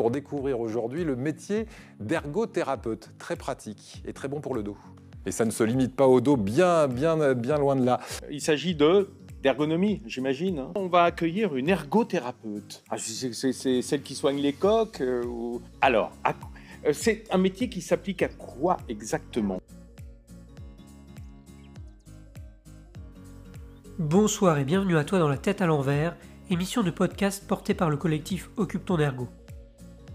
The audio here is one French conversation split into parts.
pour découvrir aujourd'hui le métier d'ergothérapeute. Très pratique et très bon pour le dos. Et ça ne se limite pas au dos, bien, bien, bien loin de là. Il s'agit de d'ergonomie, j'imagine. hein. On va accueillir une ergothérapeute. Ah, c'est celle qui soigne les coques euh, ou... Alors, euh, c'est un métier qui s'applique à quoi exactement? Bonsoir et bienvenue à toi dans La tête à l'envers, émission de podcast portée par le collectif Occupe ton ergo.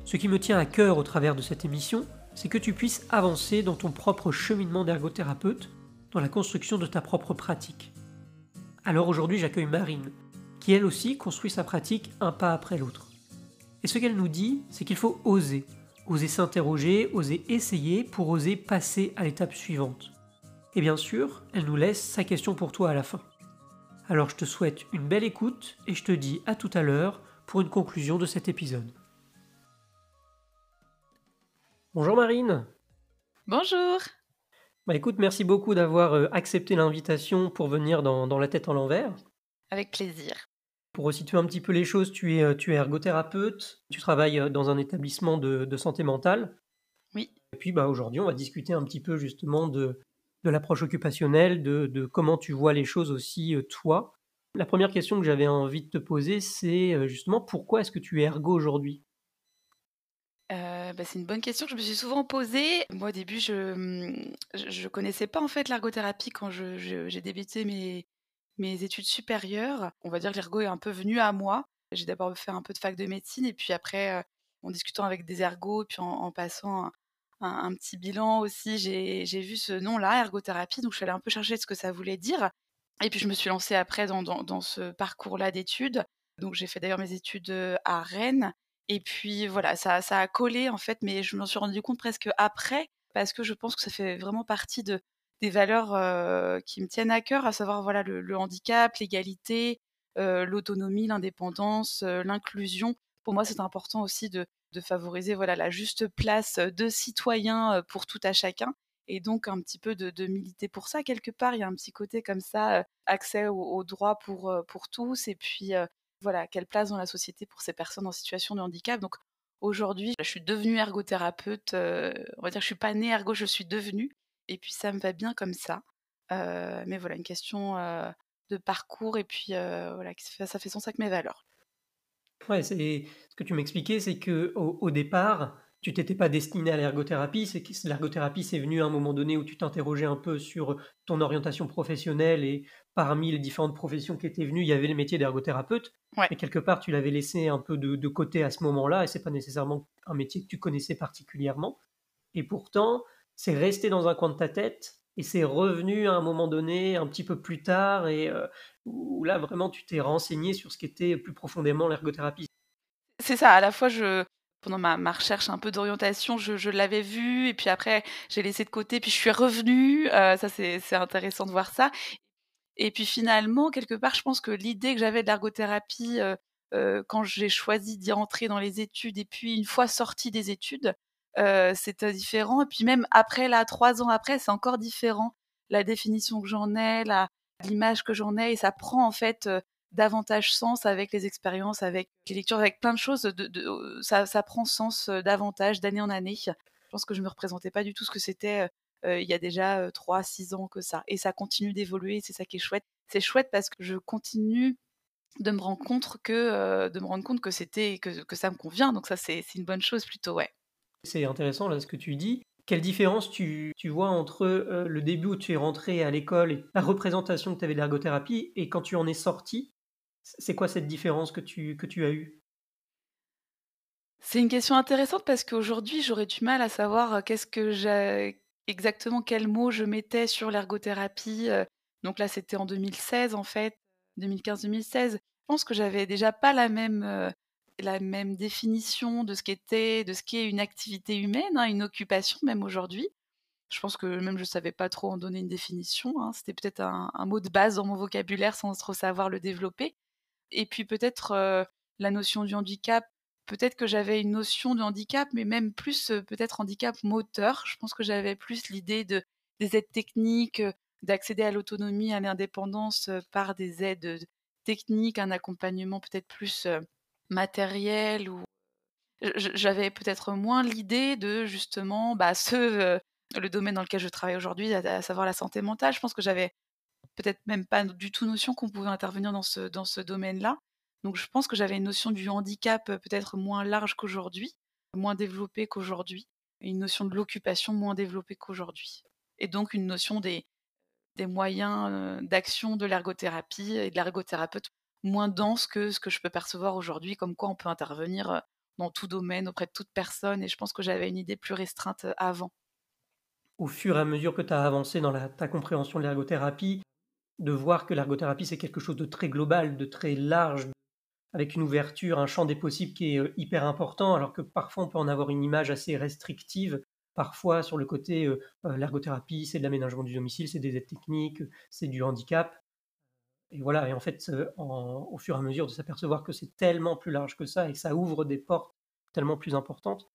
Ce qui me tient à cœur au travers de cette émission, c'est que tu puisses avancer dans ton propre cheminement d'ergothérapeute, dans la construction de ta propre pratique. Alors aujourd'hui j'accueille Marine, qui elle aussi construit sa pratique un pas après l'autre. Et ce qu'elle nous dit, c'est qu'il faut oser, oser s'interroger, oser essayer pour oser passer à l'étape suivante. Et bien sûr, elle nous laisse sa question pour toi à la fin. Alors je te souhaite une belle écoute et je te dis à tout à l'heure pour une conclusion de cet épisode. Bonjour Marine. Bonjour. Bah écoute, merci beaucoup d'avoir euh, accepté l'invitation pour venir dans, dans La tête en l'envers. Avec plaisir. Pour resituer un petit peu les choses, tu es, euh, tu es ergothérapeute, tu travailles euh, dans un établissement de, de santé mentale. Oui. Et puis bah, aujourd'hui, on va discuter un petit peu justement de, de l'approche occupationnelle, de, de comment tu vois les choses aussi toi. La première question que j'avais envie de te poser, c'est justement pourquoi est-ce que tu es ergo aujourd'hui? Euh, bah, c'est une bonne question que je me suis souvent posée. Moi, au début, je ne connaissais pas en fait l'ergothérapie quand j'ai débuté mes, mes études supérieures. On va dire que l'ergo est un peu venu à moi. J'ai d'abord fait un peu de fac de médecine et puis après, euh, en discutant avec des ergos, puis en, passant un, petit bilan aussi, j'ai vu ce nom-là, ergothérapie. Donc, je suis allée un peu chercher ce que ça voulait dire. Et puis, je me suis lancée après dans, dans- dans ce parcours-là d'études. Donc, j'ai fait d'ailleurs mes études euh, à Rennes. Et puis voilà, ça, ça a collé en fait, mais je m'en suis rendu compte presque après, parce que je pense que ça fait vraiment partie de, des valeurs qui me tiennent à cœur, à savoir voilà le, handicap, l'égalité, l'autonomie, l'indépendance, l'inclusion. Pour moi, c'est important aussi de, de favoriser voilà la juste place de citoyens euh, pour tout à chacun, et donc un petit peu de, de militer pour ça quelque part. Il y a un petit côté comme ça, accès aux droits pour pour tous, et puis voilà, quelle place dans la société pour ces personnes en situation de handicap. Donc aujourd'hui, je suis devenue ergothérapeute. euh, on va dire je suis pas née ergo, je suis devenue. Et puis ça me va bien comme ça. Euh, mais voilà, une question euh, de parcours et puis voilà, ça fait sens avec mes valeurs. Ouais, c'est ce que tu m'expliquais, c'est que au, au départ, tu t'étais pas destiné à l'ergothérapie. C'est que l'ergothérapie, c'est venu à un moment donné où tu t'interrogeais un peu sur ton orientation professionnelle et parmi les différentes professions qui étaient venues, il y avait le métier d'ergothérapeute. Ouais. Mais quelque part, tu l'avais laissé un peu de, de côté à ce moment-là et c'est pas nécessairement un métier que tu connaissais particulièrement. Et pourtant, c'est resté dans un coin de ta tête et c'est revenu à un moment donné, un petit peu plus tard, et euh, où là vraiment tu t'es renseigné sur ce qu'était plus profondément l'ergothérapie. C'est ça, à la fois, je, pendant ma, recherche un peu d'orientation, je, l'avais vu, et puis après, j'ai laissé de côté, puis je suis revenue. euh, ça, c'est intéressant de voir ça. Et puis finalement, quelque part, je pense que l'idée que j'avais de l'ergothérapie euh, euh, quand j'ai choisi d'y entrer dans les études, et puis une fois sortie des études, c'était différent. Et puis même après, là, trois ans après, c'est encore différent. La définition que j'en ai, l'image que j'en ai, et ça prend en fait davantage sens avec les expériences, avec les lectures, avec plein de choses. Euh, ça, prend sens euh, davantage d'année en année. Je pense que je me représentais pas du tout ce que c'était euh, il y a déjà euh, 3-6 ans que ça. Et ça continue d'évoluer, c'est ça qui est chouette. C'est chouette parce que je continue de me rendre compte que, de me rendre compte que, c'était, que, que ça me convient. Donc ça, c'est, une bonne chose plutôt, ouais. C'est intéressant là ce que tu dis. Quelle différence tu, tu vois entre le début où tu es rentré à l'école et la représentation que tu avais de l'ergothérapie et quand tu en es sorti? C'est quoi cette différence que tu, que tu as eue? C'est une question intéressante parce qu'aujourd'hui, j'aurais du mal à savoir euh, qu'est-ce que exactement quel mot je mettais sur l'ergothérapie. euh. Donc là, c'était en 2016 en fait, 2015-2016. Je pense que j'avais déjà pas la même euh, la même définition de ce qu'était de ce qu'est une activité humaine, hein, une occupation même aujourd'hui. Je pense que même je savais pas trop en donner une définition. hein. C'était peut-être un, un mot de base dans mon vocabulaire sans trop savoir le développer. Et puis peut-être la notion du handicap peut-être que j'avais une notion de handicap, mais même plus peut-être handicap moteur. Je pense que j'avais plus l'idée de, des aides techniques, d'accéder à l'autonomie, à l'indépendance par des aides techniques, un accompagnement peut-être plus matériel ou j'avais peut-être moins l'idée de justement bah, le domaine dans lequel je travaille aujourd'hui, à, savoir la santé mentale. Je pense que j'avais peut-être même pas du tout notion qu'on pouvait intervenir dans ce, dans ce domaine-là. Donc je pense que j'avais une notion du handicap peut-être moins large qu'aujourd'hui, moins développée qu'aujourd'hui, une notion de l'occupation moins développée qu'aujourd'hui. Et donc une notion des, des moyens d'action de l'ergothérapie et de l'ergothérapeute moins dense que ce que je peux percevoir aujourd'hui, comme quoi on peut intervenir dans tout domaine, auprès de toute personne, et je pense que j'avais une idée plus restreinte avant. Au fur et à mesure que tu as avancé dans ta compréhension de l'ergothérapie, de voir que l'ergothérapie c'est quelque chose de très global, de très large, avec une ouverture, un champ des possibles qui est hyper important, alors que parfois on peut en avoir une image assez restrictive. Parfois, sur le côté, l'ergothérapie, c'est de l'aménagement du domicile, c'est des aides techniques, c'est du handicap. Et voilà, et en fait, au fur et à mesure de s'apercevoir que c'est tellement plus large que ça et que ça ouvre des portes tellement plus importantes.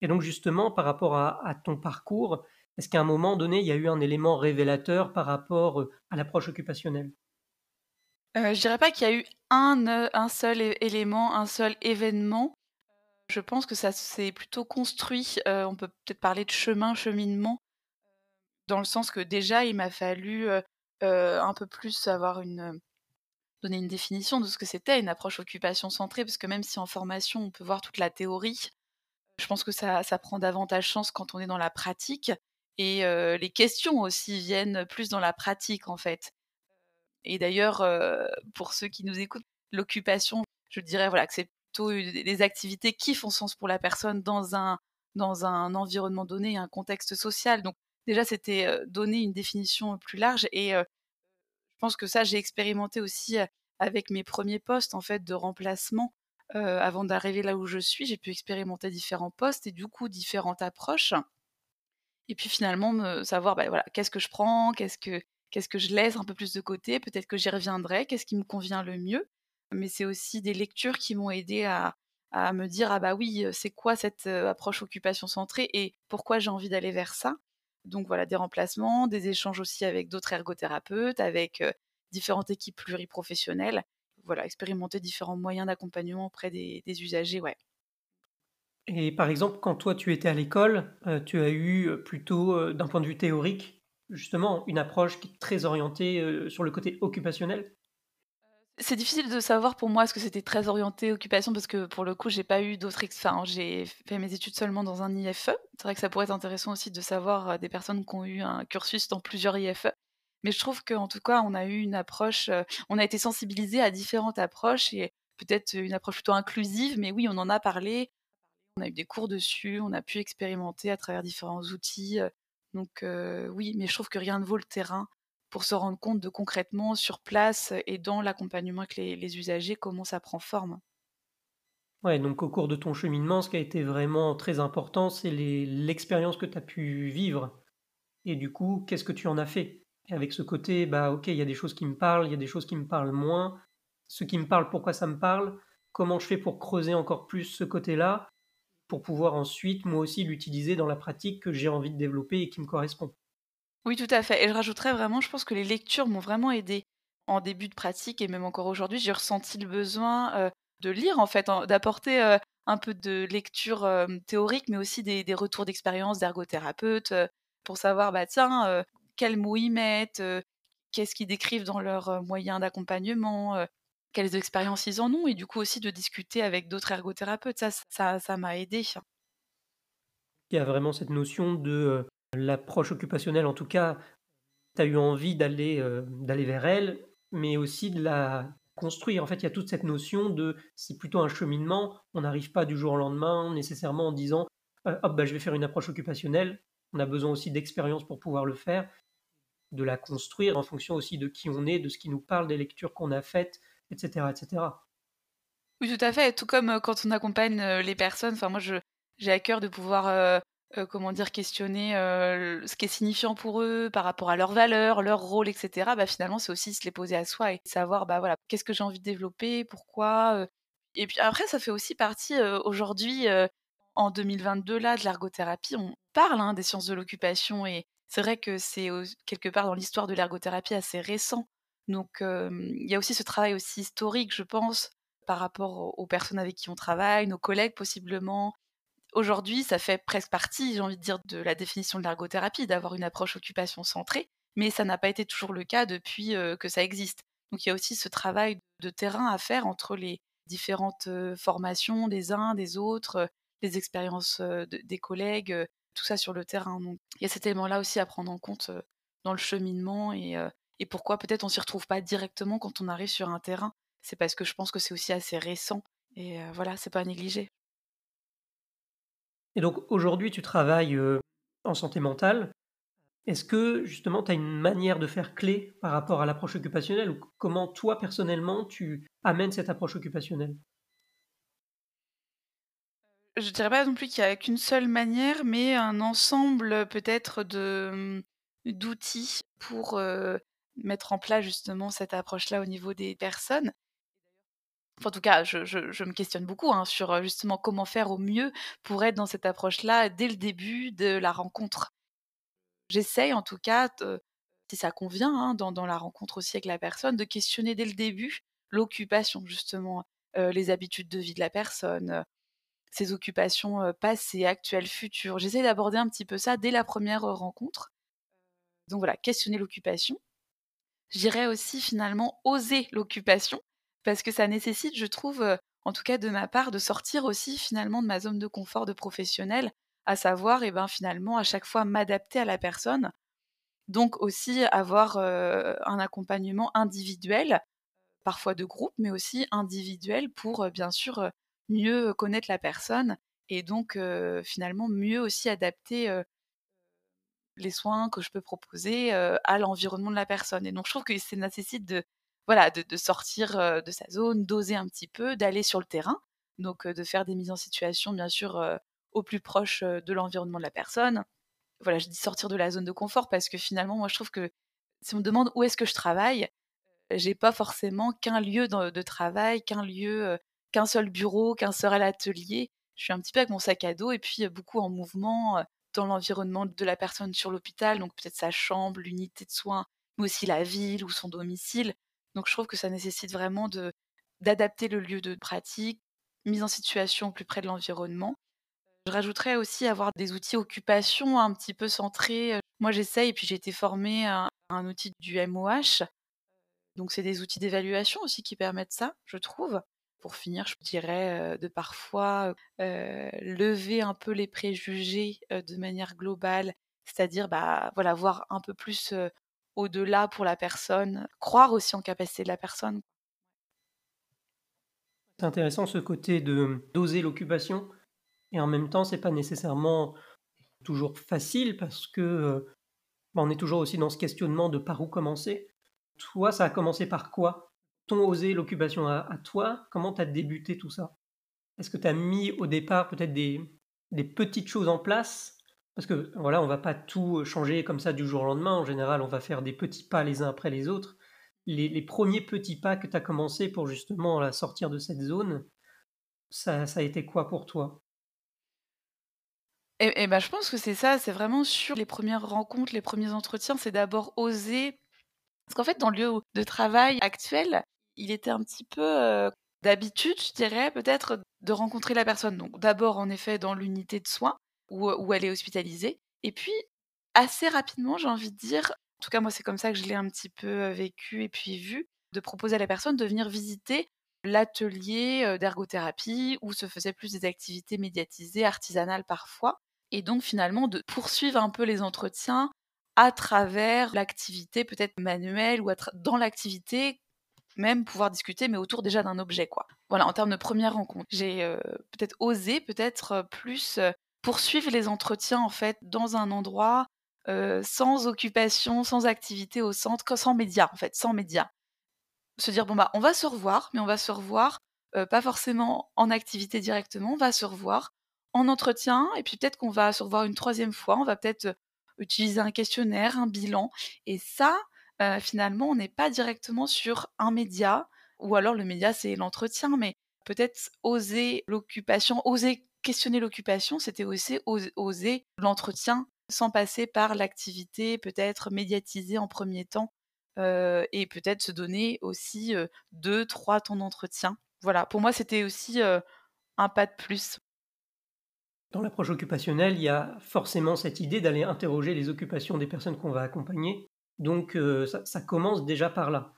Et donc justement, par rapport à, ton parcours, est-ce qu'à un moment donné, il y a eu un élément révélateur par rapport à l'approche occupationnelle? Euh, Je dirais pas qu'il y a eu un, un seul élément, un seul événement. Je pense que ça s'est plutôt construit. on peut peut-être parler de chemin, cheminement, dans le sens que déjà, il m'a fallu un peu plus avoir une donner une définition de ce que c'était une approche occupation centrée, parce que même si en formation on peut voir toute la théorie, je pense que ça prend davantage chance quand on est dans la pratique. Et les questions aussi viennent plus dans la pratique en fait. Et d'ailleurs, pour ceux qui nous écoutent, l'occupation, je dirais voilà que c'est plutôt des activités qui font sens pour la personne dans un dans un environnement donné, un contexte social. Donc déjà, c'était donner une définition plus large. Et je pense que ça, j'ai expérimenté aussi avec mes premiers postes en fait de remplacement. avant d'arriver là où je suis, j'ai pu expérimenter différents postes et du coup différentes approches. Et puis finalement, me savoir, bah, voilà, qu'est-ce que je prends, qu'est-ce que qu'est-ce que je laisse un peu plus de côté, peut-être que j'y reviendrai, qu'est-ce qui me convient le mieux. Mais c'est aussi des lectures qui m'ont aidé à, à me dire ah bah oui, c'est quoi cette approche occupation centrée et pourquoi j'ai envie d'aller vers ça? Donc voilà, des remplacements, des échanges aussi avec d'autres ergothérapeutes, avec différentes équipes pluriprofessionnelles. Voilà, expérimenter différents moyens d'accompagnement auprès des, usagers, ouais. Et par exemple, quand toi tu étais à l'école, tu as eu plutôt, d'un point de vue théorique, justement, une approche qui est très orientée sur le côté occupationnel? C'est difficile de savoir pour moi est-ce que c'était très orienté occupation parce que pour le coup j'ai pas eu d'autres expériences. J'ai fait mes études seulement dans un IFE. C'est vrai que ça pourrait être intéressant aussi de savoir euh, des personnes qui ont eu un cursus dans plusieurs IFE. Mais je trouve qu'en tout cas on a eu une approche, euh, on a été sensibilisé à différentes approches et peut-être une approche plutôt inclusive. Mais oui, on en a parlé. On a eu des cours dessus, on a pu expérimenter à travers différents outils. Euh. Donc oui, mais je trouve que rien ne vaut le terrain pour se rendre compte de concrètement sur place et dans l'accompagnement avec les, usagers comment ça prend forme. Ouais, donc au cours de ton cheminement, ce qui a été vraiment très important, c'est l'expérience que tu as pu vivre. Et du coup, qu'est-ce que tu en as fait? Avec ce côté, bah ok, il y a des choses qui me parlent, il y a des choses qui me parlent moins. Ce qui me parle, pourquoi ça me parle? Comment je fais pour creuser encore plus ce côté-là? Pour pouvoir ensuite, moi aussi, l'utiliser dans la pratique que j'ai envie de développer et qui me correspond. Oui, tout à fait. Et je rajouterais vraiment, je pense que les lectures m'ont vraiment aidé en début de pratique et même encore aujourd'hui, j'ai ressenti le besoin de lire en fait, d'apporter un peu de lecture théorique, mais aussi des, retours d'expérience d'ergothérapeutes pour savoir, bah tiens, quels mots ils mettent, qu'est-ce qu'ils décrivent dans leurs moyens d'accompagnement, quelles expériences ils en ont, et du coup aussi de discuter avec d'autres ergothérapeutes. Ça, ça, m'a aidé. Il y a vraiment cette notion de L'approche occupationnelle, en tout cas, tu as eu envie d'aller euh, d'aller vers elle, mais aussi de la construire. En fait, il y a toute cette notion de c'est plutôt un cheminement. On n'arrive pas du jour au lendemain nécessairement en disant euh, hop, bah, je vais faire une approche occupationnelle. On a besoin aussi d'expérience pour pouvoir le faire, de la construire en fonction aussi de qui on est, de ce qui nous parle, des lectures qu'on a faites, etc., etc. Oui, tout à fait. Tout comme euh, quand on accompagne les personnes. Enfin, moi, j'ai à cœur de pouvoir euh, comment dire, questionner euh, ce qui est signifiant pour eux par rapport à leurs valeurs, leur rôle, etc. Bah, finalement, c'est aussi se les poser à soi et savoir, bah voilà, qu'est-ce que j'ai envie de développer, pourquoi. Euh. Et puis après, ça fait aussi partie aujourd'hui, en 2022, là, de l'ergothérapie. On parle hein, des sciences de l'occupation et c'est vrai que c'est quelque part dans l'histoire de l'ergothérapie assez récent. Donc, il y a aussi ce travail aussi historique, je pense, par rapport aux personnes avec qui on travaille, nos collègues possiblement. Aujourd'hui, ça fait presque partie, j'ai envie de dire, de la définition de l'ergothérapie, d'avoir une approche occupation centrée, mais ça n'a pas été toujours le cas depuis que ça existe. Donc il y a aussi ce travail de terrain à faire entre les différentes formations des uns, des autres, les expériences des collègues, tout ça sur le terrain. Donc il y a cet élément-là aussi à prendre en compte dans le cheminement et, et pourquoi peut-être on s'y retrouve pas directement quand on arrive sur un terrain? C'est parce que je pense que c'est aussi assez récent et voilà, c'est pas à négliger. Et donc aujourd'hui, tu travailles en santé mentale. Est-ce que justement tu as une manière de faire clé par rapport à l'approche occupationnelle ou comment toi personnellement tu amènes cette approche occupationnelle? Je dirais pas non plus qu'il y a qu'une seule manière, mais un ensemble peut-être de mmh, d'outils pour mettre en place justement cette approche-là au niveau des personnes. en tout cas, je, me questionne beaucoup hein, sur justement comment faire au mieux pour être dans cette approche-là dès le début de la rencontre j'essaye en tout cas, si ça convient, hein, dans, la rencontre aussi avec la personne, de questionner dès le début l'occupation, justement, les habitudes de vie de la personne, ses occupations passées, actuelles, futures. J'essaie d'aborder un petit peu ça dès la première rencontre. Donc voilà, questionner l'occupation. J'irais aussi finalement oser l'occupation, parce que ça nécessite, je trouve, en tout cas de ma part, de sortir aussi finalement de ma zone de confort de professionnel à savoir et ben finalement à chaque fois m'adapter à la personne. Donc aussi avoir un accompagnement individuel, parfois de groupe, mais aussi individuel pour bien sûr mieux connaître la personne et donc finalement mieux aussi adapter les soins que je peux proposer à l'environnement de la personne. Et donc je trouve que ça nécessite de voilà de, sortir de sa zone, d'oser un petit peu, d'aller sur le terrain, donc de faire des mises en situation bien sûr au plus proche de l'environnement de la personne. Voilà, je dis sortir de la zone de confort parce que finalement, moi, je trouve que si on me demande où est-ce que je travaille, j'ai pas forcément qu'un lieu de travail, qu'un lieu, qu'un seul bureau, qu'un seul atelier. Je suis un petit peu avec mon sac à dos et puis beaucoup en mouvement dans l'environnement de la personne sur l'hôpital, donc peut-être sa chambre, l'unité de soins, mais aussi la ville ou son domicile. Donc je trouve que ça nécessite vraiment de d'adapter le lieu de pratique, mise en situation plus près de l'environnement je rajouterais aussi avoir des outils occupation un petit peu centrés. Moi, j'essaye, puis j'ai été formée à un outil du MOH. Donc, c'est des outils d'évaluation aussi qui permettent ça, je trouve. Pour finir, je dirais de parfois lever un peu les préjugés de manière globale, c'est-à-dire bah, voilà, voir un peu plus au-delà pour la personne, croire aussi en capacité de la personne. C'est intéressant ce côté de doser l'occupation et en même temps, c'est pas nécessairement toujours facile parce que bah, on est toujours aussi dans ce questionnement de par où commencer. Toi, ça a commencé par quoi? Ton osé l'occupation à, toi Comment tu as débuté tout ça? Est-ce que tu as mis au départ peut-être des, des petites choses en place? Parce que voilà, on va pas tout changer comme ça du jour au lendemain. En général, on va faire des petits pas les uns après les autres. Les, les premiers petits pas que tu as commencé pour justement sortir de cette zone, ça, ça a été quoi pour toi? Et, bah, je pense que c'est ça, c'est vraiment sur les premières rencontres, les premiers entretiens, c'est d'abord oser. Parce qu'en fait, dans le lieu de travail actuel, il était un petit peu d'habitude, je dirais, peut-être, de rencontrer la personne. Donc, d'abord, en effet, dans l'unité de soins où, où elle est hospitalisée. Et puis, assez rapidement, j'ai envie de dire, en tout cas, moi, c'est comme ça que je l'ai un petit peu vécu et puis vu, de proposer à la personne de venir visiter l'atelier d'ergothérapie où se faisaient plus des activités médiatisées, artisanales parfois et donc finalement de poursuivre un peu les entretiens à travers l'activité peut-être manuelle ou dans l'activité même pouvoir discuter mais autour déjà d'un objet quoi. Voilà en termes de première rencontre, j'ai euh, peut-être osé peut-être euh, plus euh, poursuivre les entretiens en fait dans un endroit sans occupation, sans activité au centre, sans médias en fait, sans médias. Se dire bon bah on va se revoir mais on va se revoir pas forcément en activité directement, on va se revoir en entretien, et puis peut-être qu'on va se revoir une troisième fois, on va peut-être utiliser un questionnaire, un bilan, et ça, finalement, on n'est pas directement sur un média, ou alors le média, c'est l'entretien, mais peut-être oser l'occupation, oser questionner l'occupation, c'était aussi oser l'entretien sans passer par l'activité peut-être médiatisée en premier temps, et peut-être se donner aussi deux, trois temps d'entretien voilà, pour moi, c'était aussi un pas de plus. Dans l'approche occupationnelle, il y a forcément cette idée d'aller interroger les occupations des personnes qu'on va accompagner. Donc ça, ça, commence déjà par là.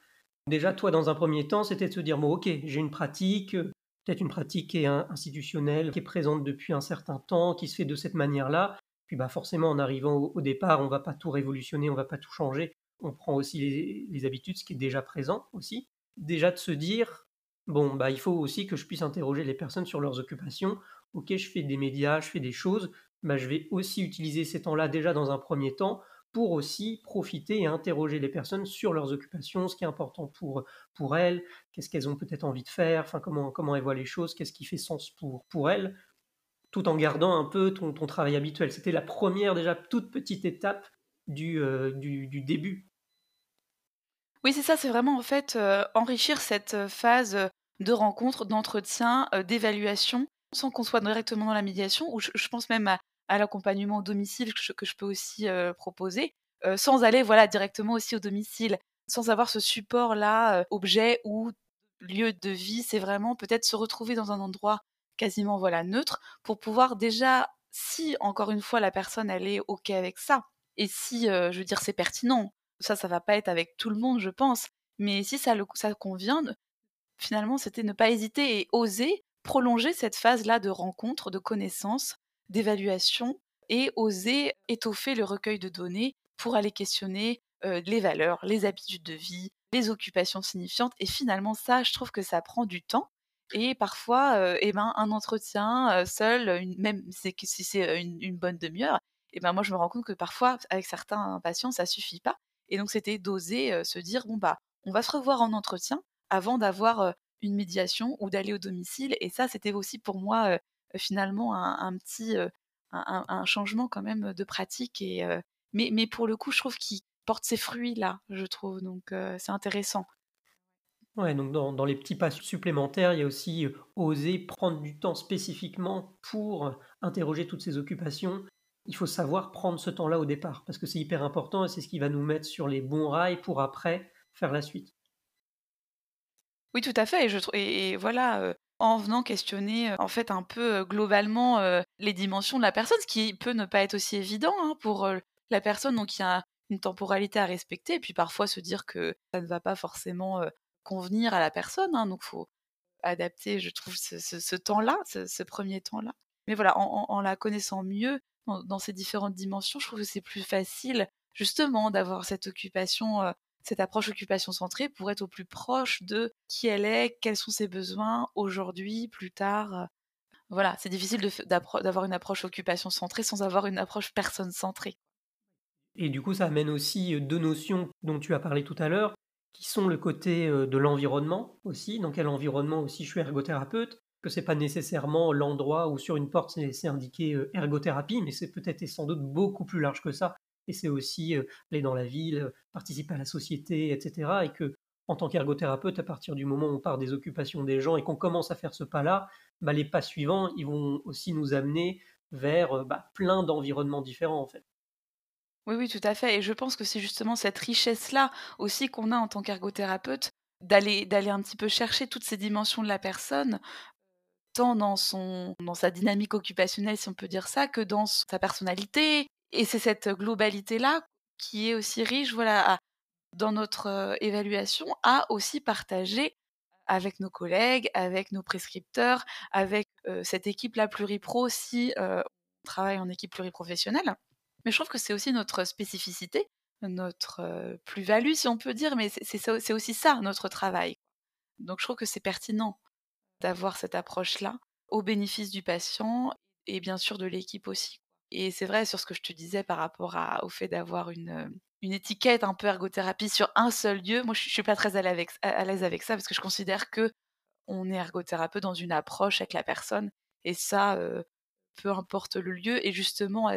Déjà, toi, dans un premier temps, c'était de se dire, bon, ok, j'ai une pratique, peut-être une pratique qui est institutionnelle, qui est présente depuis un certain temps, qui se fait de cette manière-là. Puis bah, forcément, en arrivant au, départ, on ne va pas tout révolutionner, on ne va pas tout changer. On prend aussi les, habitudes, ce qui est déjà présent aussi. Déjà de se dire, bon, bah, il faut aussi que je puisse interroger les personnes sur leurs occupations. Ok, je fais des médias, je fais des choses, bah, je vais aussi utiliser ces temps-là déjà dans un premier temps pour aussi profiter et interroger les personnes sur leurs occupations, ce qui est important pour, pour elles, qu'est-ce qu'elles ont peut-être envie de faire, enfin, comment, comment elles voient les choses, qu'est-ce qui fait sens pour, pour elles, tout en gardant un peu ton, ton travail habituel. C'était la première, déjà toute petite étape du, euh, du, début. Oui, c'est ça, c'est vraiment en fait euh, enrichir cette phase de rencontre, d'entretien, euh, d'évaluation, sans qu'on soit directement dans la médiation, ou je pense même à, à l'accompagnement au domicile que je, peux aussi proposer, sans aller voilà directement aussi au domicile, sans avoir ce support là objet ou lieu de vie. C'est vraiment peut-être se retrouver dans un endroit quasiment voilà neutre pour pouvoir déjà si encore une fois la personne elle est ok avec ça et si je veux dire c'est pertinent ça ça va pas être avec tout le monde je pense mais si ça le ça convient finalement c'était ne pas hésiter et oser prolonger cette phase là de rencontre de connaissance d'évaluation et oser étoffer le recueil de données pour aller questionner les valeurs, les habitudes de vie, les occupations signifiantes. Et finalement, ça, je trouve que ça prend du temps. Et parfois, eh ben, un entretien seul, même si c'est une, bonne demi-heure, et ben moi je me rends compte que parfois, avec certains patients, ça suffit pas. Et donc c'était d'oser se dire bon bah, on va se revoir en entretien avant d'avoir une médiation ou d'aller au domicile. Et ça, c'était aussi pour moi finalement un, petit un, changement quand même de pratique. Et, mais, mais pour le coup, je trouve qu'il porte ses fruits là, je trouve. Donc c'est intéressant. Ouais, donc dans, dans, les petits pas supplémentaires, il y a aussi oser prendre du temps spécifiquement pour interroger toutes ces occupations. Il faut savoir prendre ce temps-là au départ, parce que c'est hyper important et c'est ce qui va nous mettre sur les bons rails pour après faire la suite. Oui, tout à fait. Et, je, et, et voilà, en venant questionner en fait un peu globalement les dimensions de la personne, ce qui peut ne pas être aussi évident hein, pour la personne. Donc il y a une temporalité à respecter, et puis parfois se dire que ça ne va pas forcément convenir à la personne. Hein, donc faut adapter, je trouve, ce, temps-là, ce, premier temps-là. Mais voilà, en, la connaissant mieux dans, ces différentes dimensions, je trouve que c'est plus facile justement d'avoir cette occupation cette approche occupation centrée pour être au plus proche de qui elle est, quels sont ses besoins aujourd'hui, plus tard. Voilà, c'est difficile d'avoir une approche occupation centrée sans avoir une approche personne centrée. Et du coup, ça amène aussi deux notions dont tu as parlé tout à l'heure, qui sont le côté de l'environnement aussi. Dans quel environnement aussi je suis ergothérapeute? Que c'est pas nécessairement l'endroit où sur une porte c'est indiqué ergothérapie, mais c'est peut-être et sans doute beaucoup plus large que ça et c'est aussi aller dans la ville, participer à la société, etc. Et que en tant qu'ergothérapeute, à partir du moment où on part des occupations des gens et qu'on commence à faire ce pas-là, bah, les pas suivants, ils vont aussi nous amener vers bah, plein d'environnements différents en fait. Oui, oui, tout à fait. Et je pense que c'est justement cette richesse-là aussi qu'on a en tant qu'ergothérapeute, d'aller d'aller un petit peu chercher toutes ces dimensions de la personne, tant dans son dans sa dynamique occupationnelle, si on peut dire ça, que dans sa personnalité, et c'est cette globalité-là qui est aussi riche, voilà, dans notre évaluation, à aussi partager avec nos collègues, avec nos prescripteurs, avec cette équipe-là pluripro si on travaille en équipe pluriprofessionnelle. Mais je trouve que c'est aussi notre spécificité, notre plus-value, si on peut dire, mais c'est aussi ça, notre travail. Donc je trouve que c'est pertinent d'avoir cette approche-là au bénéfice du patient et bien sûr de l'équipe aussi. Et c'est vrai sur ce que je te disais par rapport au fait d'avoir une, une étiquette un peu ergothérapie sur un seul lieu. Moi, je, ne suis pas très à l'aise avec, ça parce que je considère que on est ergothérapeute dans une approche avec la personne et ça, peu importe le lieu. Et justement,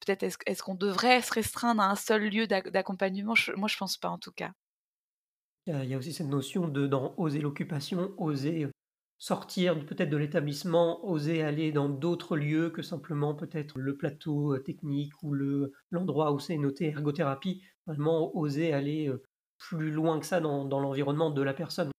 peut-être est-ce, qu'on devrait se restreindre à un seul lieu d'accompagnement? Moi, je pense pas en tout cas. Il y a aussi cette notion de l'occupation, oser sortir peut-être de l'établissement, oser aller dans d'autres lieux que simplement peut-être le plateau euh, technique ou le, l'endroit où c'est noté ergothérapie, vraiment oser aller euh, plus loin que ça dans, l'environnement de la personne.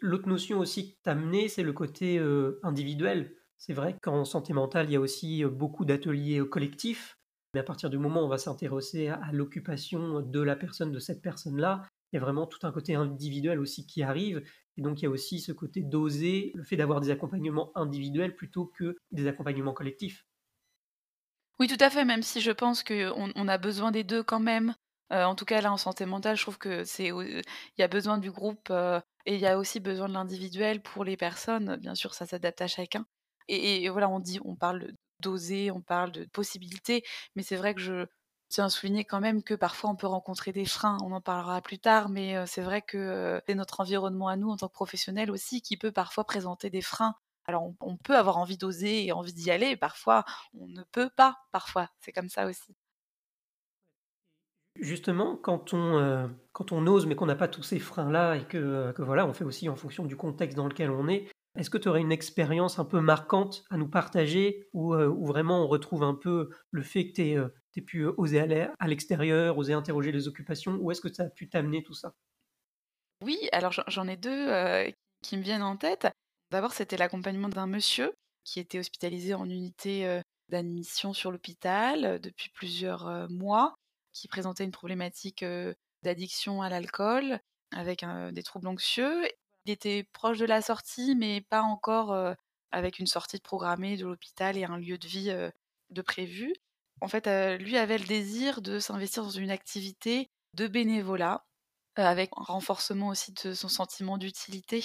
L'autre notion aussi que tu as amenée, c'est le côté individuel. C'est vrai qu'en santé mentale, il y a aussi beaucoup d'ateliers collectifs. Mais à partir du moment où on va s'intéresser à, l'occupation de la personne, de cette personne-là, il y a vraiment tout un côté individuel aussi qui arrive. Et donc, il y a aussi ce côté d'oser, le fait d'avoir des accompagnements individuels plutôt que des accompagnements collectifs. Oui, tout à fait, même si je pense qu'on on a besoin des deux quand même. en tout cas, là, en santé mentale, je trouve que c'est, il y a besoin du groupe et il y a aussi besoin de l'individuel pour les personnes. Bien sûr, ça s'adapte à chacun. Et, voilà, on dit, on parle d'oser, on parle de possibilités, mais c'est vrai que je tiens à souligner quand même que parfois on peut rencontrer des freins, on en parlera plus tard, mais c'est vrai que c'est notre environnement à nous en tant que professionnels aussi qui peut parfois présenter des freins. Alors on, peut avoir envie d'oser et envie d'y aller, parfois on ne peut pas, parfois, c'est comme ça aussi. Justement, quand on, quand on ose mais qu'on n'a pas tous ces freins-là et que, que, voilà, on fait aussi en fonction du contexte dans lequel on est, est-ce que tu aurais une expérience un peu marquante à nous partager où, euh, vraiment on retrouve un peu le fait que tu euh, pu euh, oser aller à l'extérieur, oser interroger les occupations Où est-ce que ça a pu t'amener tout ça? Oui, alors j'en ai deux qui me viennent en tête. D'abord, c'était l'accompagnement d'un monsieur qui était hospitalisé en unité d'admission sur l'hôpital depuis plusieurs mois, qui présentait une problématique d'addiction à l'alcool avec des troubles anxieux il était proche de la sortie, mais pas encore avec une sortie programmée de l'hôpital et un lieu de vie de prévu. En fait, lui avait le désir de s'investir dans une activité de bénévolat, avec un renforcement aussi de son sentiment d'utilité.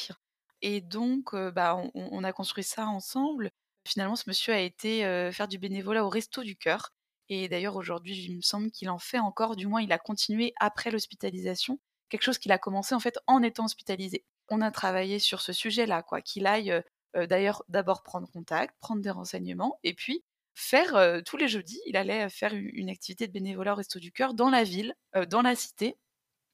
Et donc, bah, on, a construit ça ensemble. Finalement, ce monsieur a été faire du bénévolat au Resto du Cœur. Et d'ailleurs, aujourd'hui, il me semble qu'il en fait encore, du moins, il a continué après l'hospitalisation, quelque chose qu'il a commencé en fait en étant hospitalisé on a travaillé sur ce sujet-là, quoi, qu'il aille d'ailleurs d'abord prendre contact, prendre des renseignements, et puis faire tous les jeudis, il allait faire une, activité de bénévolat au Resto du Cœur dans la ville, dans la cité.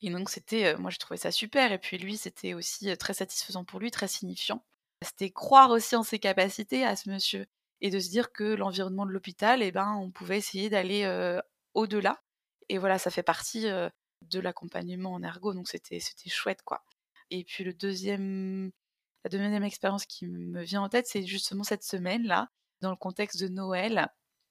Et donc c'était, moi j'ai trouvé ça super, et puis lui c'était aussi très satisfaisant pour lui, très signifiant. C'était croire aussi en ses capacités à ce monsieur, et de se dire que l'environnement de l'hôpital, eh ben, on pouvait essayer d'aller au-delà. Et voilà, ça fait partie de l'accompagnement en ergo, donc c'était chouette quoi. Et puis le deuxième, la deuxième expérience qui me vient en tête, c'est justement cette semaine-là, dans le contexte de Noël.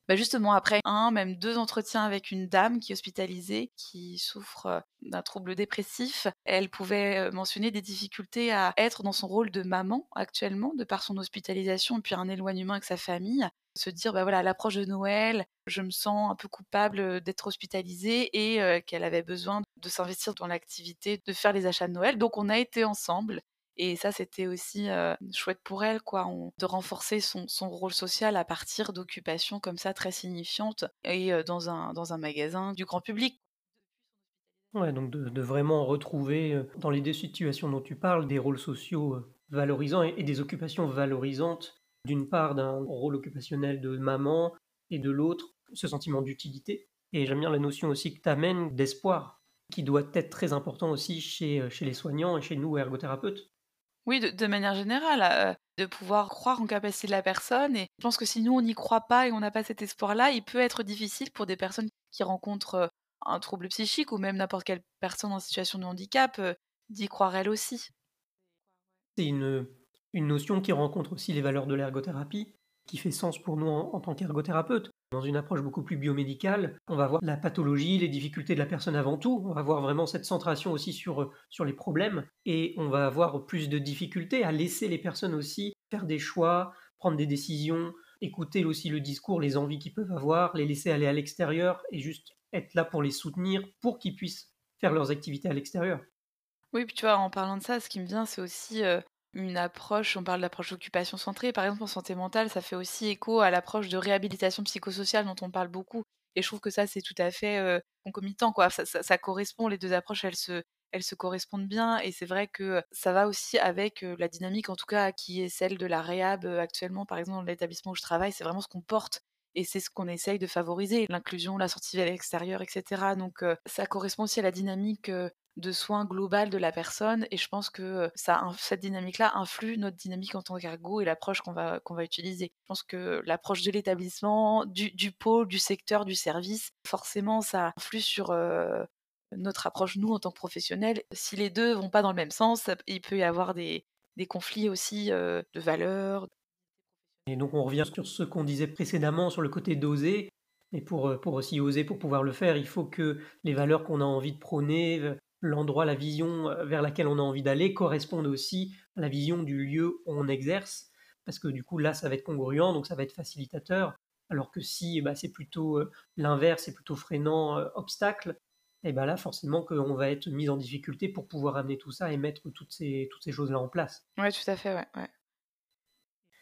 Bah justement, après un, même deux entretiens avec une dame qui est hospitalisée, qui souffre d'un trouble dépressif, elle pouvait mentionner des difficultés à être dans son rôle de maman actuellement, de par son hospitalisation et puis un éloignement avec sa famille. Se dire, bah voilà, à l'approche de Noël, je me sens un peu coupable d'être hospitalisée et qu'elle avait besoin de s'investir dans l'activité, de faire les achats de Noël. Donc on a été ensemble et ça, c'était aussi chouette pour elle, quoi, de renforcer son, rôle social à partir d'occupations comme ça très signifiantes et dans, un, dans un magasin du grand public. Ouais, donc de, vraiment retrouver dans les deux situations dont tu parles des rôles sociaux valorisants et, des occupations valorisantes, d'une part d'un rôle occupationnel de maman et de l'autre ce sentiment d'utilité. Et j'aime bien la notion aussi que tu amènes d'espoir, qui doit être très important aussi chez, chez les soignants et chez nous, ergothérapeutes. Oui, de, manière générale, euh, de pouvoir croire en capacité de la personne. Et je pense que si nous, on n'y croit pas et on n'a pas cet espoir-là, il peut être difficile pour des personnes qui rencontrent euh, un trouble psychique ou même n'importe quelle personne en situation de handicap euh, d'y croire elle aussi. C'est une, une notion qui rencontre aussi les valeurs de l'ergothérapie, qui fait sens pour nous en, en tant qu'ergothérapeute. Dans une approche beaucoup plus biomédicale, on va voir la pathologie, les difficultés de la personne avant tout, on va voir vraiment cette centration aussi sur, sur les problèmes, et on va avoir plus de difficultés à laisser les personnes aussi faire des choix, prendre des décisions, écouter aussi le discours, les envies qu'ils peuvent avoir, les laisser aller à l'extérieur et juste être là pour les soutenir pour qu'ils puissent faire leurs activités à l'extérieur. Oui, puis tu vois, en parlant de ça, ce qui me vient, c'est aussi euh, une approche, on parle d'approche d'occupation centrée, par exemple en santé mentale, ça fait aussi écho à l'approche de réhabilitation psychosociale dont on parle beaucoup. Et je trouve que ça, c'est tout à fait concomitant, quoi. Ça, correspond, les deux approches, elles se, elles se correspondent bien. Et c'est vrai que ça va aussi avec la dynamique, en tout cas, qui est celle de la réhab actuellement, par exemple, dans l'établissement où je travaille, c'est vraiment ce qu'on porte. Et c'est ce qu'on essaye de favoriser, l'inclusion, la sortie vers l'extérieur, etc. Donc ça correspond aussi à la dynamique de soins global de la personne. Et je pense que ça, cette dynamique-là influe notre dynamique en tant qu'ergo et l'approche qu'on va, qu'on va utiliser. Je pense que l'approche de l'établissement, du, du, pôle, du secteur, du service, forcément, ça influe sur notre approche, nous, en tant que professionnels. Si les deux vont pas dans le même sens, il peut y avoir des, des conflits aussi de valeurs. Et donc on revient sur ce qu'on disait précédemment sur le côté d'oser. Et pour, pour aussi oser, pour pouvoir le faire, il faut que les valeurs qu'on a envie de prôner, l'endroit, la vision vers laquelle on a envie d'aller correspondent aussi à la vision du lieu où on exerce. Parce que du coup, là, ça va être congruent, donc ça va être facilitateur. Alors que si bah, c'est plutôt l'inverse, c'est plutôt freinant, obstacle, et bien là, forcément, qu'on va être mis en difficulté pour pouvoir amener tout ça et mettre toutes ces, toutes ces choses-là en place. Oui, tout à fait, ouais,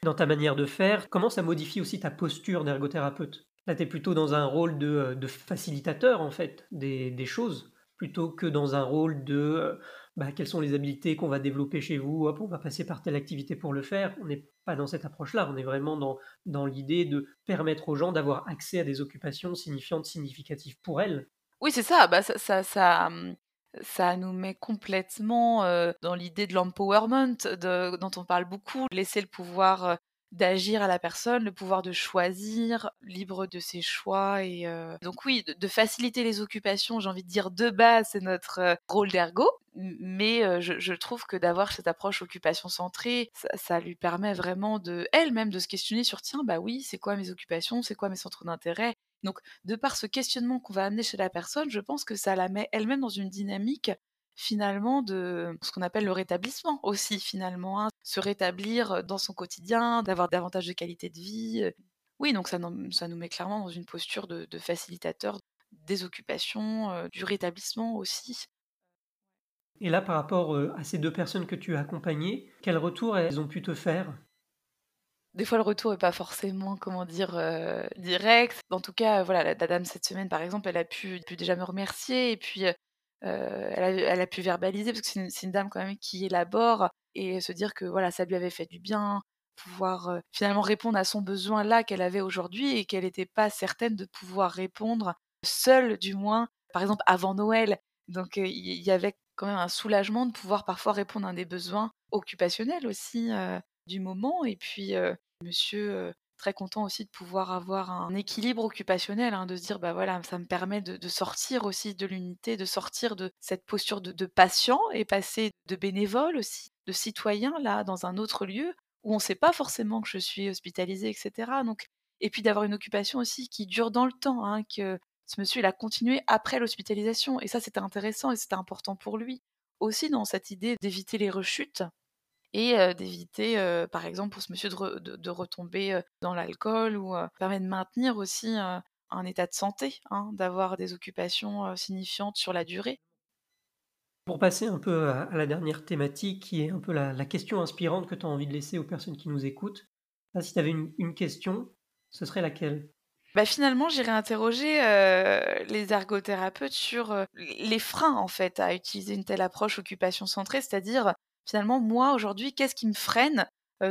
Dans ta manière de faire, comment ça modifie aussi ta posture d'ergothérapeute? Là, tu es plutôt dans un rôle de, de facilitateur, en fait, des, des, choses, plutôt que dans un rôle de bah, quelles sont les habiletés qu'on va développer chez vous, on va passer par telle activité pour le faire. On n'est pas dans cette approche-là, on est vraiment dans, dans l'idée de permettre aux gens d'avoir accès à des occupations signifiantes, significatives pour elles, oui, c'est ça. Bah, ça, ça, ça, ça nous met complètement dans l'idée de l'empowerment dont on parle beaucoup, laisser le pouvoir d'agir à la personne, le pouvoir de choisir, libre de ses choix. Et donc oui, de, faciliter les occupations, j'ai envie de dire de base, c'est notre rôle d'ergo. Mais je, trouve que d'avoir cette approche occupation centrée, ça, ça, lui permet vraiment de elle-même de se questionner sur tiens bah oui, c'est quoi mes occupations, c'est quoi mes centres d'intérêt, donc, de par ce questionnement qu'on va amener chez la personne, je pense que ça la met elle-même dans une dynamique finalement de ce qu'on appelle le rétablissement aussi finalement, hein. se rétablir dans son quotidien, d'avoir davantage de qualité de vie. Oui, donc ça, nous met clairement dans une posture de, facilitateur des occupations, du rétablissement aussi. Et là, par rapport à ces deux personnes que tu as accompagnées, quel retour elles ont pu te faire? Des fois, le retour n'est pas forcément, comment dire, euh, direct. En tout cas, voilà, la, dame cette semaine, par exemple, elle a pu, déjà me remercier et puis euh, elle, a, pu verbaliser parce que c'est une, dame quand même qui élabore et se dire que voilà, ça lui avait fait du bien, pouvoir euh, finalement répondre à son besoin là qu'elle avait aujourd'hui et qu'elle n'était pas certaine de pouvoir répondre seule, du moins, par exemple, avant Noël. Donc, il y, avait quand même un soulagement de pouvoir parfois répondre à des besoins occupationnels aussi du moment. Et puis, monsieur, très content aussi de pouvoir avoir un équilibre occupationnel, hein, de se dire, bah voilà, ça me permet de, sortir aussi de l'unité, de sortir de cette posture de, patient et passer de bénévole aussi, de citoyen, là, dans un autre lieu où on ne sait pas forcément que je suis hospitalisée, etc. Donc, et puis d'avoir une occupation aussi qui dure dans le temps, hein, que ce monsieur, il a continué après l'hospitalisation. Et ça, c'était intéressant et c'était important pour lui. Aussi dans cette idée d'éviter les rechutes, et d'éviter, par exemple, pour ce monsieur de, retomber dans l'alcool ou permet de maintenir aussi un état de santé, hein, d'avoir des occupations signifiantes sur la durée. Pour passer un peu à, la dernière thématique, qui est un peu la, question inspirante que tu as envie de laisser aux personnes qui nous écoutent, si tu avais une, question, ce serait laquelle? Bah finalement, j'irai interroger les ergothérapeutes sur les freins en fait à utiliser une telle approche occupation centrée, c'est-à-dire finalement, moi, aujourd'hui, qu'est-ce qui me freine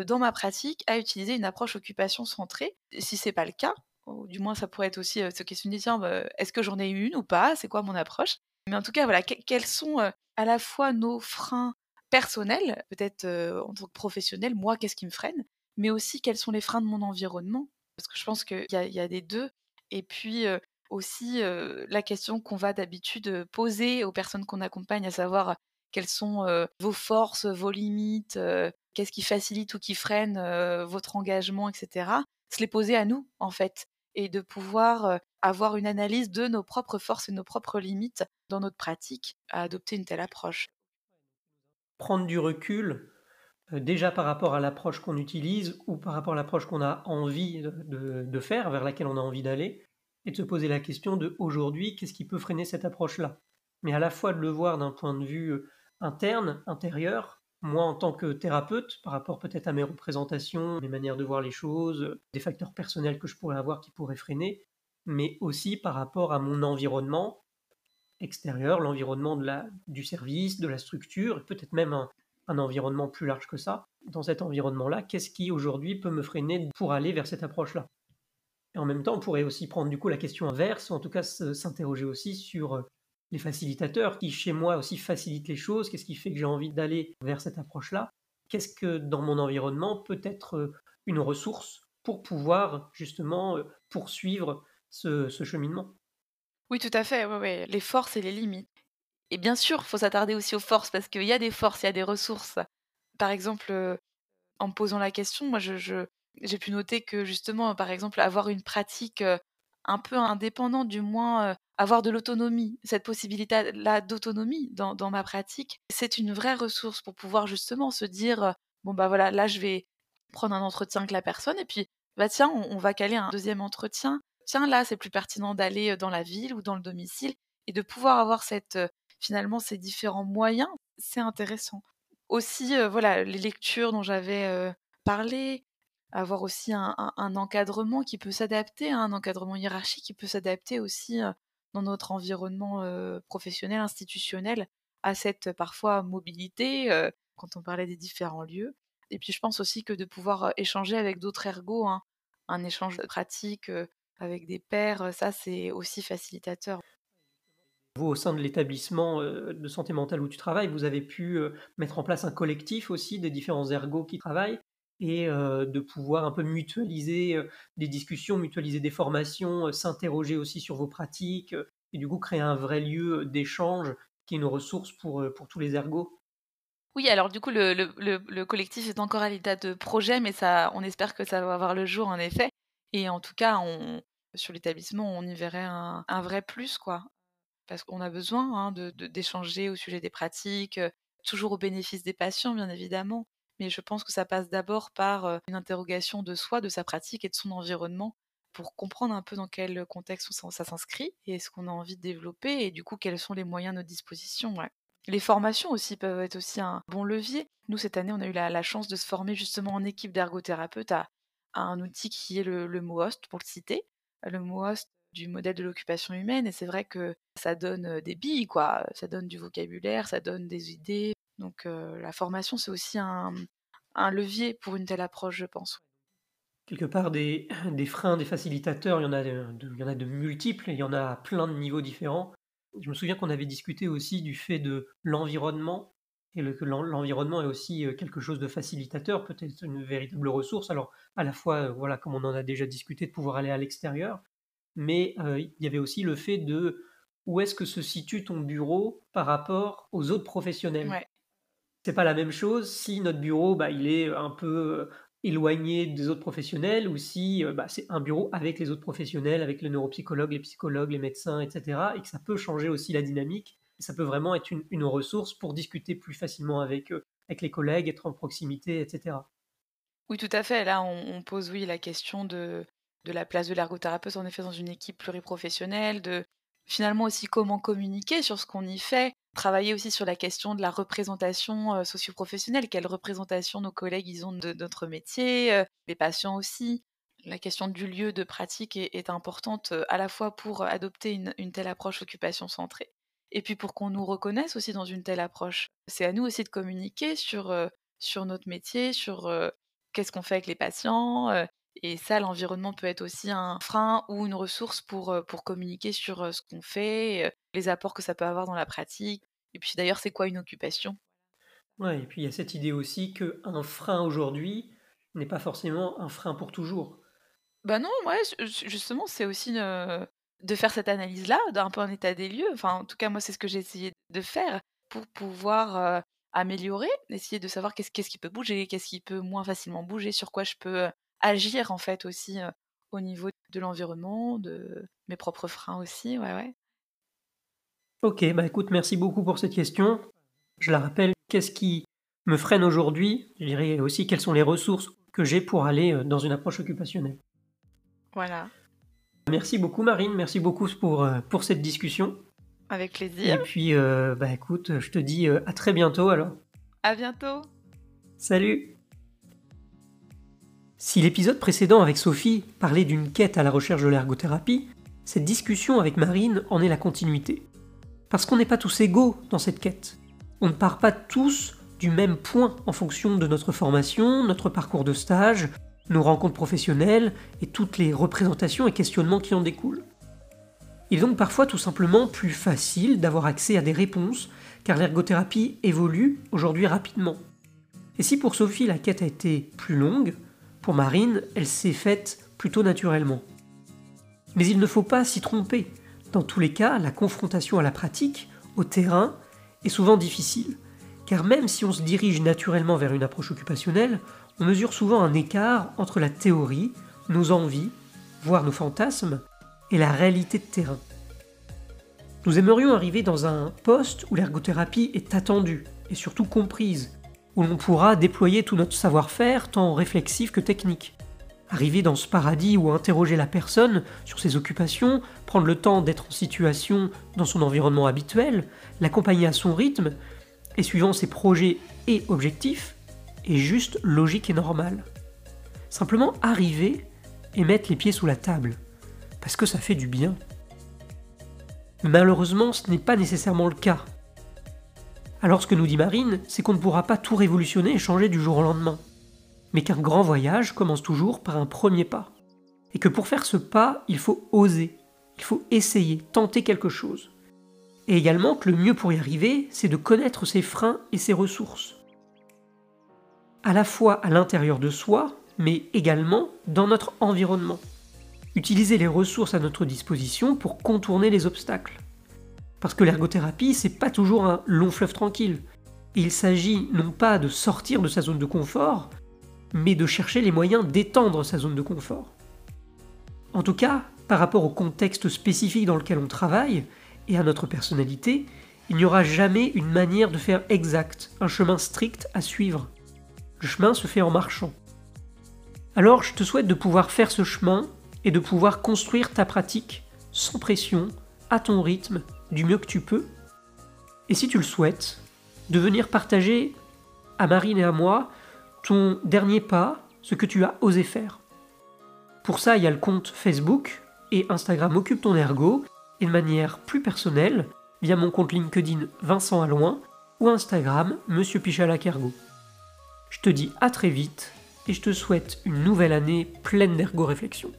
dans ma pratique à utiliser une approche occupation centrée? Si c'est pas le cas, ou du moins ça pourrait être aussi questionner, tiens, bah, est-ce que j'en ai une ou pas? C'est quoi mon approche? Mais en tout cas, voilà, quels sont à la fois nos freins personnels, peut-être en tant que professionnel, moi, qu'est-ce qui me freine Mais aussi, quels sont les freins de mon environnement? Parce que je pense qu'il y, a des deux. Et puis, aussi la question qu'on va d'habitude poser aux personnes qu'on accompagne, à savoir quelles sont vos forces, vos limites, qu'est-ce qui facilite ou qui freine votre engagement, etc. Se les poser à nous, en fait, et de pouvoir avoir une analyse de nos propres forces et nos propres limites dans notre pratique à adopter une telle approche. Prendre du recul, déjà par rapport à l'approche qu'on utilise ou par rapport à l'approche qu'on a envie de, faire, vers laquelle on a envie d'aller, et de se poser la question de aujourd'hui, qu'est-ce qui peut freiner cette approche-là? Mais à la fois de le voir d'un point de vue interne, intérieur, moi en tant que thérapeute, par rapport peut-être à mes représentations, mes manières de voir les choses, des facteurs personnels que je pourrais avoir qui pourraient freiner, mais aussi par rapport à mon environnement extérieur, l'environnement du service, de la structure, peut-être même un, un environnement plus large que ça. Dans cet environnement-là, qu'est-ce qui aujourd'hui peut me freiner pour aller vers cette approche-là? Et en même temps, on pourrait aussi prendre du coup la question inverse, ou en tout cas s'interroger aussi sur les facilitateurs qui, chez moi, aussi facilitent les choses Qu'est-ce qui fait que j'ai envie d'aller vers cette approche-là? Qu'est-ce que dans mon environnement peut être euh, une ressource pour pouvoir justement euh, poursuivre ce, cheminement? Oui, tout à fait. Les forces et les limites. Et bien sûr, il faut s'attarder aussi aux forces parce qu'il y a des forces, il y a des ressources. par exemple, en me posant la question, moi, je, j'ai pu noter que justement, par exemple, avoir une pratique un peu indépendante, du moins avoir de l'autonomie, cette possibilité-là d'autonomie dans, ma pratique, c'est une vraie ressource pour pouvoir justement se dire, bon bah voilà, là je vais prendre un entretien avec la personne et puis bah tiens, on, va caler un deuxième entretien. Tiens, là c'est plus pertinent d'aller dans la ville ou dans le domicile et de pouvoir avoir cette finalement ces différents moyens, c'est intéressant. Aussi, voilà, les lectures dont j'avais parlé, avoir aussi un, encadrement qui peut s'adapter, hein, un encadrement hiérarchique qui peut s'adapter aussi dans notre environnement professionnel, institutionnel, à cette parfois mobilité, quand on parlait des différents lieux. Et puis je pense aussi que de pouvoir échanger avec d'autres ergots, hein, un échange de pratiques avec des pairs, ça c'est aussi facilitateur. Vous, au sein de l'établissement de santé mentale où tu travailles, vous avez pu mettre en place un collectif aussi des différents ergots qui travaillent et de pouvoir un peu mutualiser des discussions, mutualiser des formations, s'interroger aussi sur vos pratiques et du coup créer un vrai lieu d'échange qui est une ressource pour, pour tous les ergots. Oui, alors du coup, le, le, le, collectif est encore à l'état de projet, mais ça, on espère que ça va avoir le jour en effet. Et en tout cas, sur l'établissement, on y verrait un, vrai plus, quoi. Parce qu'on a besoin hein, d'échanger au sujet des pratiques, toujours au bénéfice des patients, bien évidemment, mais je pense que ça passe d'abord par une interrogation de soi, de sa pratique et de son environnement pour comprendre un peu dans quel contexte ça s'inscrit et ce qu'on a envie de développer et du coup quels sont les moyens à notre disposition. Les formations aussi peuvent être aussi un bon levier. Nous, cette année, on a eu la, chance de se former justement en équipe d'ergothérapeutes à, un outil qui est le, le MOHOST, pour le citer. Le MOHOST du modèle de l'occupation humaine et c'est vrai que ça donne des billes, quoi. Ça donne du vocabulaire, ça donne des idées, donc la formation, c'est aussi un, levier pour une telle approche, je pense. Quelque part, des, freins, des facilitateurs, il y, en a de, il y en a de multiples, il y en a à plein de niveaux différents. Je me souviens qu'on avait discuté aussi du fait de l'environnement, et que l'environnement est aussi quelque chose de facilitateur, peut-être une véritable ressource. Alors, à la fois, voilà, comme on en a déjà discuté, de pouvoir aller à l'extérieur, mais il y avait aussi le fait de où est-ce que se situe ton bureau par rapport aux autres professionnels c'est pas la même chose si notre bureau bah, est un peu euh, éloigné des autres professionnels ou si euh, bah, c'est un bureau avec les autres professionnels, avec les neuropsychologues, les psychologues, les médecins, etc. Et que ça peut changer aussi la dynamique. ça peut vraiment être une, ressource pour discuter plus facilement avec les collègues, être en proximité, etc. Oui, tout à fait. Là, on, pose oui la question de, de la place de l'ergothérapeute en effet dans une équipe pluriprofessionnelle, de finalement aussi comment communiquer sur ce qu'on y fait, travailler aussi sur la question de la représentation socio-professionnelle, quelle représentation nos collègues ils ont de notre métier, les patients aussi. La question du lieu de pratique est, importante à la fois pour adopter une, telle approche occupation centrée et puis pour qu'on nous reconnaisse aussi dans une telle approche. C'est à nous aussi de communiquer sur, sur notre métier, sur qu'est-ce qu'on fait avec les patients, et ça, l'environnement peut être aussi un frein ou une ressource pour, pour communiquer sur ce qu'on fait, les apports que ça peut avoir dans la pratique. Et puis d'ailleurs, c'est quoi une occupation? Ouais, et puis il y a cette idée aussi qu'un frein aujourd'hui n'est pas forcément un frein pour toujours. Bah non, ouais, justement, c'est aussi de faire cette analyse-là, d'un peu un état des lieux. Enfin, en tout cas, moi, c'est ce que j'ai essayé de faire pour pouvoir améliorer, essayer de savoir qu'est-ce, qu'est-ce qui peut bouger, qu'est-ce qui peut moins facilement bouger, sur quoi je peux agir en fait aussi au niveau de l'environnement, de mes propres freins aussi, ouais, ouais. Ok, bah écoute, merci beaucoup pour cette question. Je la rappelle, qu'est-ce qui me freine aujourd'hui? Je dirais aussi quelles sont les ressources que j'ai pour aller dans une approche occupationnelle. Voilà. Merci beaucoup Marine, merci beaucoup pour, pour cette discussion. Avec plaisir. Et puis, bah écoute, je te dis à très bientôt alors. À bientôt. Salut. Si l'épisode précédent avec Sophie parlait d'une quête à la recherche de l'ergothérapie, cette discussion avec Marine en est la continuité. Parce qu'on n'est pas tous égaux dans cette quête. On ne part pas tous du même point en fonction de notre formation, notre parcours de stage, nos rencontres professionnelles et toutes les représentations et questionnements qui en découlent. Il est donc parfois tout simplement plus facile d'avoir accès à des réponses car l'ergothérapie évolue aujourd'hui rapidement. Et si pour Sophie la quête a été plus longue, pour Marine, elle s'est faite plutôt naturellement. Mais il ne faut pas s'y tromper. Dans tous les cas, la confrontation à la pratique, au terrain, est souvent difficile. Car même si on se dirige naturellement vers une approche occupationnelle, on mesure souvent un écart entre la théorie, nos envies, voire nos fantasmes, et la réalité de terrain. Nous aimerions arriver dans un poste où l'ergothérapie est attendue et surtout comprise, où l'on pourra déployer tout notre savoir-faire, tant réflexif que technique. Arriver dans ce paradis où interroger la personne sur ses occupations, prendre le temps d'être en situation dans son environnement habituel, l'accompagner à son rythme, et suivant ses projets et objectifs, est juste logique et normal. Simplement arriver et mettre les pieds sous la table, parce que ça fait du bien. Malheureusement, ce n'est pas nécessairement le cas. Alors ce que nous dit Marine, c'est qu'on ne pourra pas tout révolutionner et changer du jour au lendemain, mais qu'un grand voyage commence toujours par un premier pas. Et que pour faire ce pas, il faut oser, il faut essayer, tenter quelque chose. Et également que le mieux pour y arriver, c'est de connaître ses freins et ses ressources. À la fois à l'intérieur de soi, mais également dans notre environnement utiliser les ressources à notre disposition pour contourner les obstacles. Parce que l'ergothérapie, c'est pas toujours un long fleuve tranquille. il s'agit non pas de sortir de sa zone de confort, mais de chercher les moyens d'étendre sa zone de confort. En tout cas, par rapport au contexte spécifique dans lequel on travaille et à notre personnalité, il n'y aura jamais une manière de faire exact, un chemin strict à suivre. Le chemin se fait en marchant. Alors je te souhaite de pouvoir faire ce chemin et de pouvoir construire ta pratique sans pression, à ton rythme, du mieux que tu peux. Et si tu le souhaites, de venir partager à Marine et à moi ton dernier pas, ce que tu as osé faire. Pour ça, il y a le compte Facebook et Instagram Occupe ton ergo, et de manière plus personnelle, via mon compte LinkedIn Vincent Alloin ou Instagram Monsieur Pichalac Ergo. Je te dis à très vite et je te souhaite une nouvelle année pleine d'ergo réflexion.